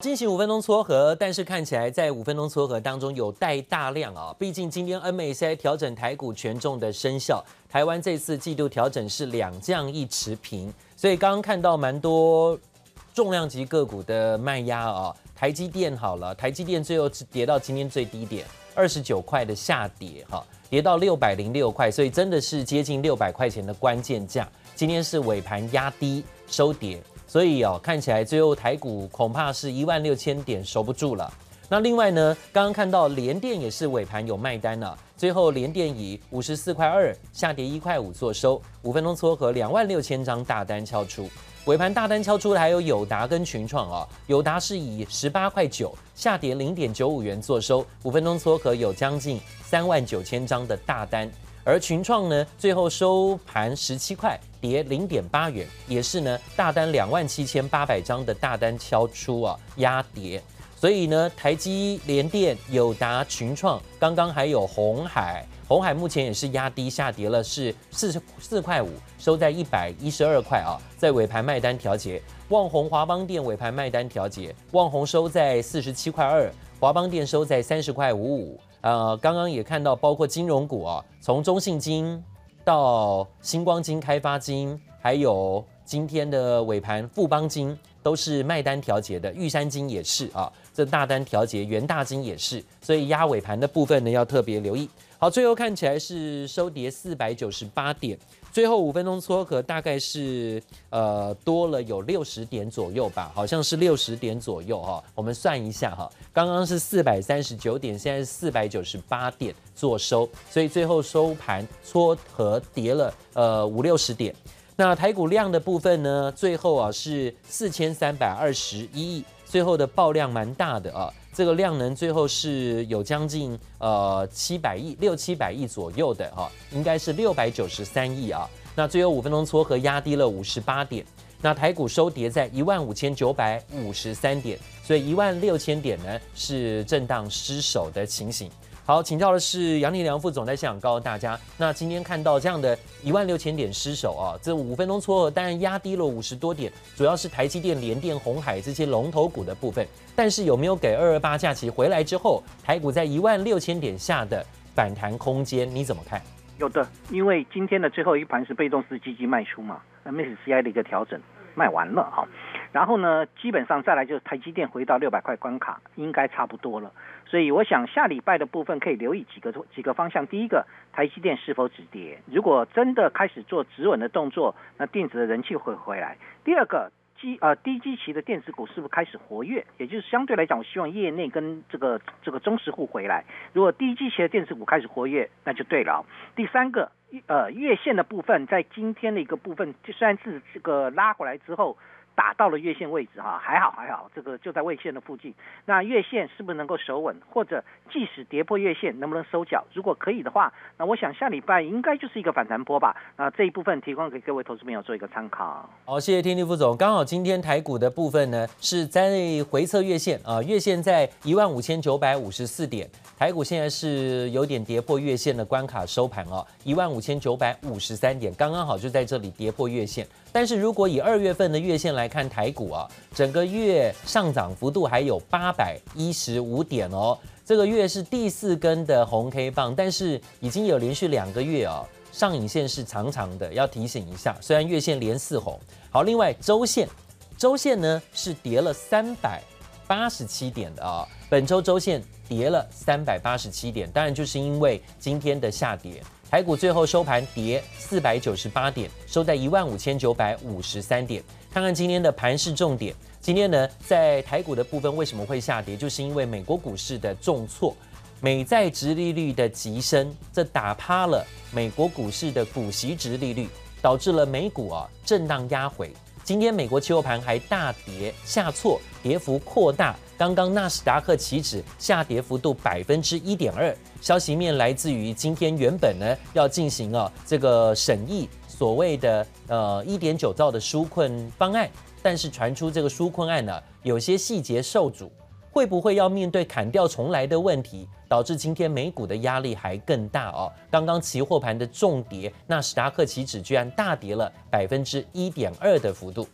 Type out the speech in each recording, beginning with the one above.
进行五分钟撮合，但是看起来在五分钟撮合当中有带大量啊，毕竟今天 MSCI 调整台股权重的生效，台湾这次季度调整是两降一持平，所以刚刚看到蛮多重量级个股的卖压啊，台积电好了，台积电最后跌到今天最低点二十九块的下跌哈，跌到六百零六块，所以真的是接近六百块钱的关键价，今天是尾盘压低收跌。所以哦，看起来最后台股恐怕是一万六千点守不住了。那另外呢，刚刚看到联电也是尾盘有卖单了，最后联电以五十四块二下跌一块五做收，五分钟撮合两万六千张大单敲出。尾盘大单敲出的还有友达跟群创啊，友达是以十八块九下跌零点九五元做收，五分钟撮合有将近三万九千张的大单。而群创呢，最后收盘十七块，跌零点八元，也是呢大单两万七千八百张的大单敲出啊，压跌。所以呢，台积、联电、友达、群创，刚刚还有红海，红海目前也是压低下跌了，是四十四块五，收在一百一十二块啊，在尾盘卖单调节。旺宏、华邦电尾盘卖单调节，旺宏收在四十七块二，华邦电收在三十块五五。呃，刚刚也看到，包括金融股啊，从中信金到星光金、开发金，还有今天的尾盘富邦金，都是卖单调节的。玉山金也是啊，这大单调节，元大金也是，所以压尾盘的部分呢，要特别留意。好，最后看起来是收跌四百九十八点。最后五分钟撮合大概是呃多了有六十点左右吧，好像是六十点左右哈。我们算一下哈，刚刚是四百三十九点，现在是四百九十八点做收，所以最后收盘撮合跌了呃五六十点。那台股量的部分呢，最后啊是四千三百二十一亿，最后的爆量蛮大的啊。这个量能最后是有将近呃七百亿六七百亿左右的哈，应该是六百九十三亿啊。那最后五分钟撮合压低了五十八点，那台股收跌在一万五千九百五十三点，所以一万六千点呢是震荡失守的情形。好，请教的是杨立良副总，在现场告诉大家，那今天看到这样的一万六千点失守啊，这五分钟撮合当然压低了五十多点，主要是台积电、联电、红海这些龙头股的部分，但是有没有给二二八假期回来之后，台股在一万六千点下的反弹空间，你怎么看？有的，因为今天的最后一盘是被动式基金卖出嘛那，MSCI 的一个调整卖完了哈。然后呢，基本上再来就是台积电回到六百块关卡，应该差不多了。所以我想下礼拜的部分可以留意几个几个方向。第一个，台积电是否止跌？如果真的开始做止稳的动作，那电子的人气会回来。第二个，基呃低基期的电子股是不是开始活跃？也就是相对来讲，我希望业内跟这个这个中实户回来。如果低基期的电子股开始活跃，那就对了。第三个，呃月线的部分，在今天的一个部分，就算是这个拉回来之后。打到了月线位置哈，还好还好，这个就在位线的附近。那月线是不是能够守稳，或者即使跌破月线，能不能收脚？如果可以的话，那我想下礼拜应该就是一个反弹波吧。那这一部分提供给各位投资朋友做一个参考。好，谢谢天地副总。刚好今天台股的部分呢是在回测月线啊，月线在一万五千九百五十四点，台股现在是有点跌破月线的关卡收盘哦，一万五千九百五十三点，刚刚好就在这里跌破月线。但是如果以二月份的月线来看台股啊，整个月上涨幅度还有八百一十五点哦。这个月是第四根的红 K 棒，但是已经有连续两个月啊，上影线是长长的，要提醒一下。虽然月线连四红，好，另外周线，周线呢是跌了三百八十七点的啊，本周周线跌了三百八十七点，当然就是因为今天的下跌。台股最后收盘跌四百九十八点，收在一万五千九百五十三点。看看今天的盘势重点，今天呢，在台股的部分为什么会下跌？就是因为美国股市的重挫，美债值利率的急升，这打趴了美国股市的股息值利率，导致了美股啊震荡压回。今天美国期货盘还大跌下挫，跌幅扩大。刚刚纳斯达克起止下跌幅度百分之一点二。消息面来自于今天原本呢要进行啊这个审议所谓的呃一点九兆的纾困方案，但是传出这个纾困案呢有些细节受阻，会不会要面对砍掉重来的问题？导致今天美股的压力还更大哦。刚刚期货盘的重跌，纳斯达克期指居然大跌了百分之一点二的幅度。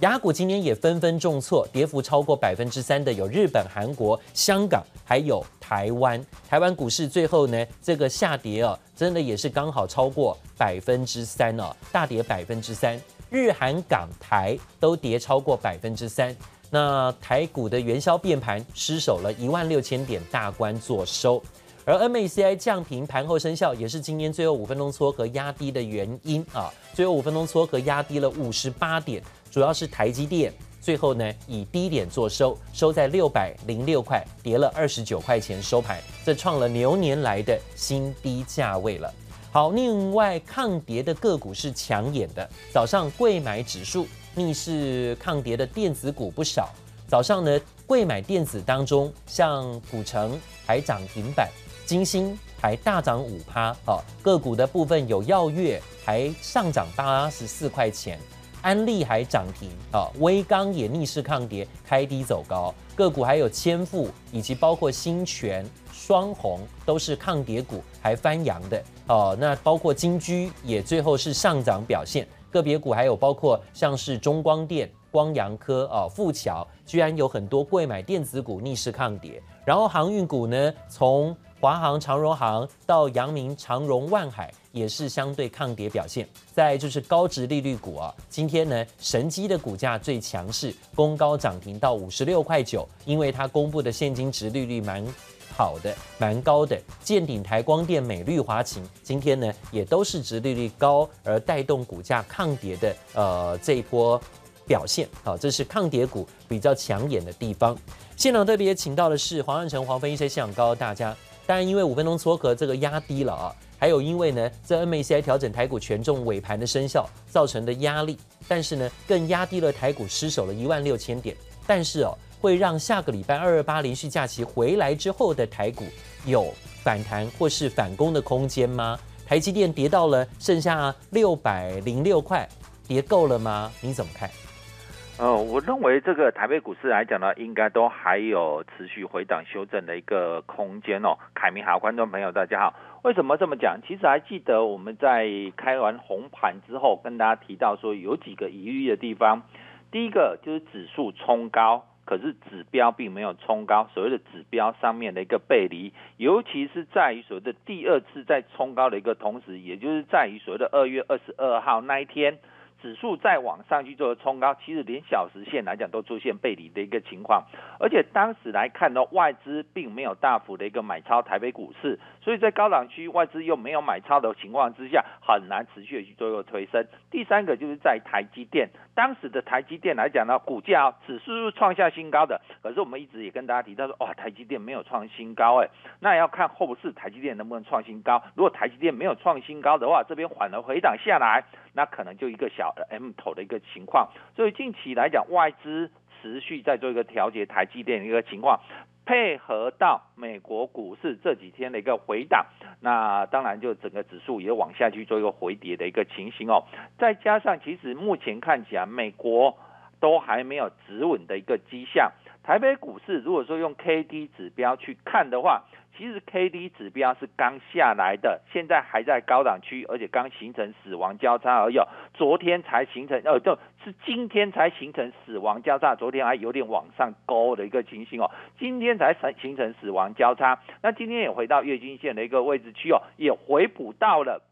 亚股今天也纷纷重挫，跌幅超过百分之三的有日本、韩国、香港，还有台湾。台湾股市最后呢，这个下跌啊，真的也是刚好超过百分之三哦，大跌百分之三。日韩港台都跌超过百分之三。那台股的元宵变盘失守了一万六千点大关作收，而 MACI 降平盘后生效也是今天最后五分钟撮合压低的原因啊。最后五分钟撮合压低了五十八点，主要是台积电最后呢以低点作收，收在六百零六块，跌了二十九块钱收盘，这创了牛年来的新低价位了。好，另外抗跌的个股是抢眼的，早上贵买指数。逆势抗跌的电子股不少，早上呢，贵买电子当中，像古城还涨停板，金星还大涨五趴，哦，个股的部分有耀月还上涨八十四块钱，安利还涨停，啊，威刚也逆势抗跌，开低走高，个股还有千富以及包括新全、双红都是抗跌股，还翻扬的，哦，那包括金居也最后是上涨表现。个别股还有包括像是中光电、光阳科啊、富桥，居然有很多贵买电子股逆势抗跌。然后航运股呢，从华航、长荣航到阳明、长荣、万海，也是相对抗跌表现。再就是高值利率股啊，今天呢，神机的股价最强势，攻高涨停到五十六块九，因为它公布的现金殖利率蛮。好的，蛮高的，健鼎、台光电、美绿华擎，今天呢也都是殖利率高而带动股价抗跌的，呃，这一波表现，好，这是抗跌股比较抢眼的地方。现场特别请到的是黄彦成黄分析师，现场告诉大家，当然因为五分钟撮合这个压低了啊，还有因为呢这 MACI 调整台股权重尾盘的生效造成的压力，但是呢更压低了台股失守了一万六千点，但是哦。会让下个礼拜二二八连续假期回来之后的台股有反弹或是反攻的空间吗？台积电跌到了剩下六百零六块，跌够了吗？你怎么看？呃，我认为这个台北股市来讲呢，应该都还有持续回档修正的一个空间哦。凯明好，观众朋友大家好，为什么这么讲？其实还记得我们在开完红盘之后，跟大家提到说有几个疑虑的地方，第一个就是指数冲高。可是指标并没有冲高，所谓的指标上面的一个背离，尤其是在于所谓的第二次在冲高的一个同时，也就是在于所谓的二月二十二号那一天。指数再往上去做冲高，其实连小时线来讲都出现背离的一个情况，而且当时来看呢，外资并没有大幅的一个买超台北股市，所以在高档区外资又没有买超的情况之下，很难持续的去做一个推升。第三个就是在台积电，当时的台积电来讲呢，股价指数是创下新高的，可是我们一直也跟大家提到说，哇，台积电没有创新高，哎，那要看后市台积电能不能创新高。如果台积电没有创新高的话，这边反而回档下来。那可能就一个小 M 头的一个情况，所以近期来讲，外资持续在做一个调节台积电的一个情况，配合到美国股市这几天的一个回档，那当然就整个指数也往下去做一个回跌的一个情形哦。再加上其实目前看起来，美国都还没有止稳的一个迹象，台北股市如果说用 K D 指标去看的话。其实 K D 指标是刚下来的，现在还在高档区，而且刚形成死亡交叉而已。昨天才形成，呃，就是今天才形成死亡交叉，昨天还有点往上勾的一个情形哦，今天才成形成死亡交叉。那今天也回到月均线的一个位置区哦，也回补到了。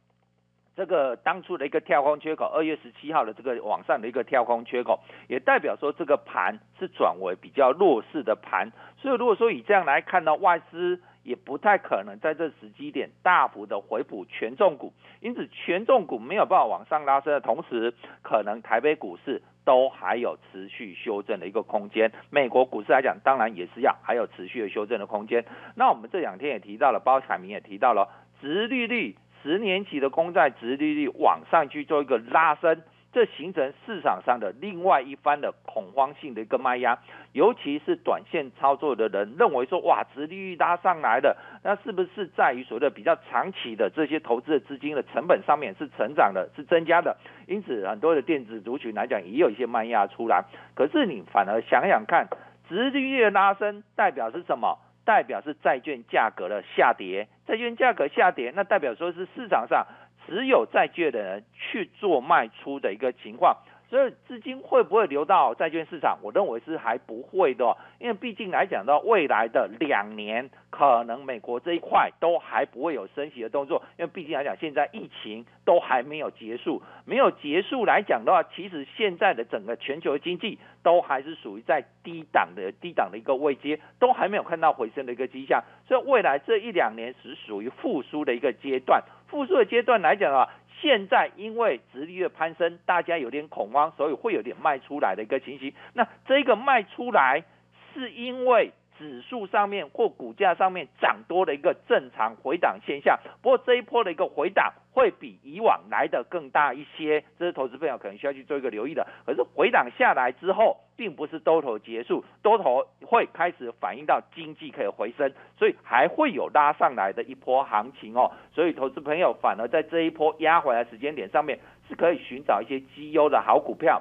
这个当初的一个跳空缺口，二月十七号的这个往上的一个跳空缺口，也代表说这个盘是转为比较弱势的盘。所以如果说以这样来看呢，外资也不太可能在这时机点大幅的回补权重股，因此权重股没有办法往上拉升的同时，可能台北股市都还有持续修正的一个空间。美国股市来讲，当然也是要还有持续的修正的空间。那我们这两天也提到了，包凯明也提到了，殖利率。十年期的公债殖利率往上去做一个拉升，这形成市场上的另外一番的恐慌性的一个卖压，尤其是短线操作的人认为说，哇，殖利率拉上来了，那是不是在于所谓的比较长期的这些投资的资金的成本上面是成长的，是增加的？因此，很多的电子族群来讲也有一些卖压出来。可是你反而想想看，殖利率的拉升代表是什么？代表是债券价格的下跌，债券价格下跌，那代表说是市场上只有债券的人去做卖出的一个情况，所以资金会不会流到债券市场？我认为是还不会的，因为毕竟来讲到未来的两年，可能美国这一块都还不会有升息的动作，因为毕竟来讲，现在疫情都还没有结束，没有结束来讲的话，其实现在的整个全球经济都还是属于在低档的低档的一个位阶，都还没有看到回升的一个迹象，所以未来这一两年是属于复苏的一个阶段，复苏的阶段来讲的话。现在因为殖利率攀升，大家有点恐慌，所以会有点卖出来的一个情形。那这个卖出来是因为指数上面或股价上面涨多的一个正常回档现象。不过这一波的一个回档会比以往来的更大一些，这是投资朋友可能需要去做一个留意的。可是回档下来之后。并不是多头结束，多头会开始反映到经济可以回升，所以还会有拉上来的一波行情哦。所以投资朋友反而在这一波压回来时间点上面，是可以寻找一些绩优的好股票，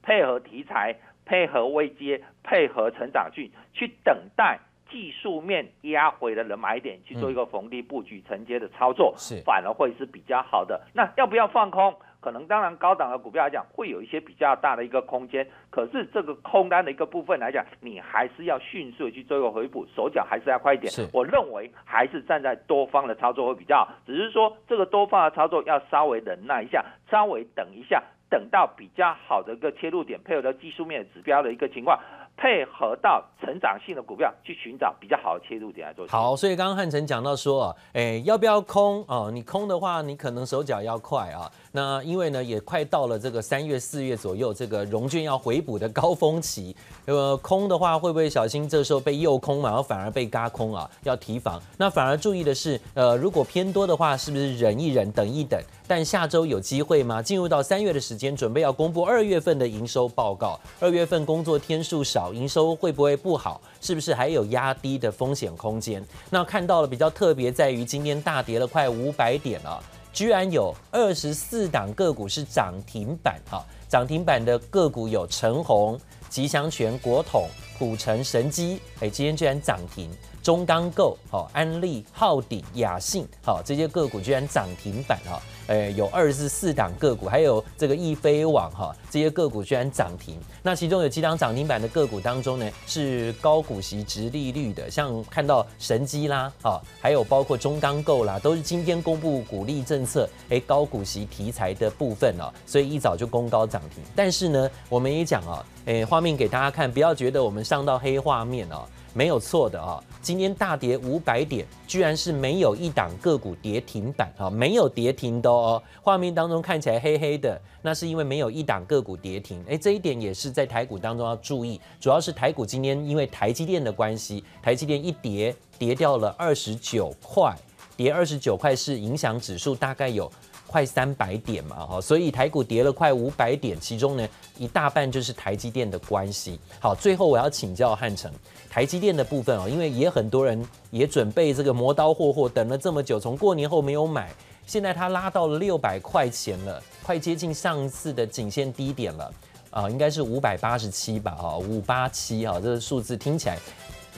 配合题材、配合位阶、配合成长性，去等待技术面压回的人买点，去做一个逢低布局承接的操作，是反而会是比较好的。那要不要放空？可能当然高档的股票来讲，会有一些比较大的一个空间，可是这个空单的一个部分来讲，你还是要迅速的去做一个回补，手脚还是要快一点。是我认为还是站在多方的操作会比较好，只是说这个多方的操作要稍微忍耐一下，稍微等一下，等到比较好的一个切入点，配合到技术面的指标的一个情况。配合到成长性的股票去寻找比较好的切入点来做。好，所以刚刚汉城讲到说，哎，要不要空哦？你空的话，你可能手脚要快啊。那因为呢，也快到了这个三月、四月左右，这个融券要回补的高峰期。呃，空的话会不会小心这时候被诱空嘛？然后反而被嘎空啊？要提防。那反而注意的是，呃，如果偏多的话，是不是忍一忍，等一等？但下周有机会吗？进入到三月的时间，准备要公布二月份的营收报告。二月份工作天数少。营收会不会不好？是不是还有压低的风险空间？那看到了比较特别在于今天大跌了快五百点啊，居然有二十四档个股是涨停板啊！涨停板的个股有成鸿、吉祥泉、国统、普成、神机，哎，今天居然涨停。中钢构、好安利、浩鼎、雅信，好这些个股居然涨停板哈，诶有二十四档个股，还有这个易飞网哈，这些个股居然涨停。那其中有几档涨停板的个股当中呢，是高股息、殖利率的，像看到神基啦，啊，还有包括中钢构啦，都是今天公布股利政策，诶高股息题材的部分哦，所以一早就攻高涨停。但是呢，我们也讲啊，诶画面给大家看，不要觉得我们上到黑画面哦。没有错的啊，今天大跌五百点，居然是没有一档个股跌停板啊，没有跌停的哦。画面当中看起来黑黑的，那是因为没有一档个股跌停。哎，这一点也是在台股当中要注意，主要是台股今天因为台积电的关系，台积电一跌跌掉了二十九块，跌二十九块是影响指数大概有。快三百点嘛，哈，所以台股跌了快五百点，其中呢一大半就是台积电的关系。好，最后我要请教汉城，台积电的部分哦，因为也很多人也准备这个磨刀霍霍，等了这么久，从过年后没有买，现在它拉到了六百块钱了，快接近上次的颈线低点了，啊，应该是五百八十七吧，哈，五八七哈，这个数字听起来。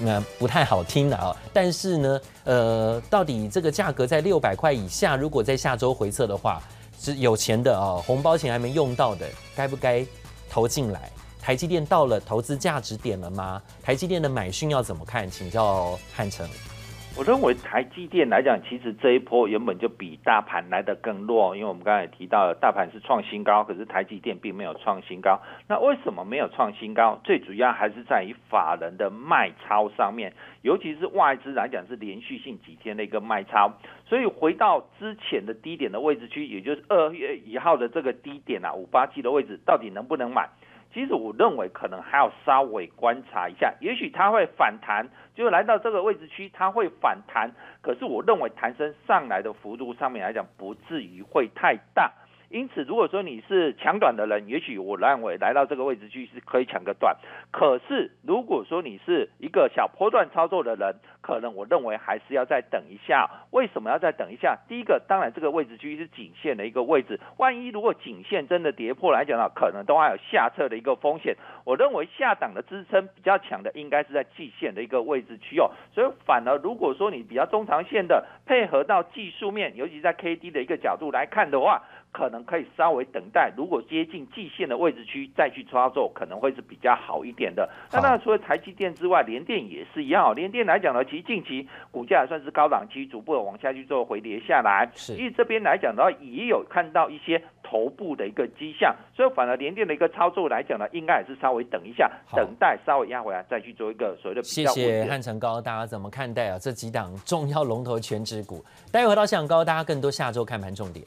那不太好听的啊，但是呢，呃，到底这个价格在六百块以下，如果在下周回测的话，是有钱的啊，红包钱还没用到的，该不该投进来？台积电到了投资价值点了吗？台积电的买讯要怎么看？请教汉城。我认为台积电来讲，其实这一波原本就比大盘来得更弱，因为我们刚才也提到了，大盘是创新高，可是台积电并没有创新高。那为什么没有创新高？最主要还是在于法人的卖超上面，尤其是外资来讲是连续性几天的一个卖超，所以回到之前的低点的位置区，也就是二月一号的这个低点啊，五八七的位置，到底能不能买？其实我认为可能还要稍微观察一下，也许它会反弹，就是来到这个位置区，它会反弹。可是我认为弹升上来的幅度上面来讲，不至于会太大。因此，如果说你是抢短的人，也许我认为来到这个位置去是可以抢个短。可是，如果说你是一个小波段操作的人，可能我认为还是要再等一下。为什么要再等一下？第一个，当然这个位置区是颈线的一个位置，万一如果颈线真的跌破来讲的话，可能都还有下撤的一个风险。我认为下档的支撑比较强的，应该是在季线的一个位置区哦。所以，反而如果说你比较中长线的，配合到技术面，尤其在 K D 的一个角度来看的话，可能可以稍微等待，如果接近季线的位置区再去操作，可能会是比较好一点的。那当然除了台积电之外，联电也是一样。联电来讲呢，其实近期股价也算是高档期，逐步的往下去做回跌下来。是，因为这边来讲的话，也有看到一些头部的一个迹象，所以反而联电的一个操作来讲呢，应该也是稍微等一下，等待稍微压回来再去做一个所谓的比较。谢谢汉成高，大家怎么看待啊？这几档重要龙头权值股，待会回到香港高，大家更多下周看盘重点。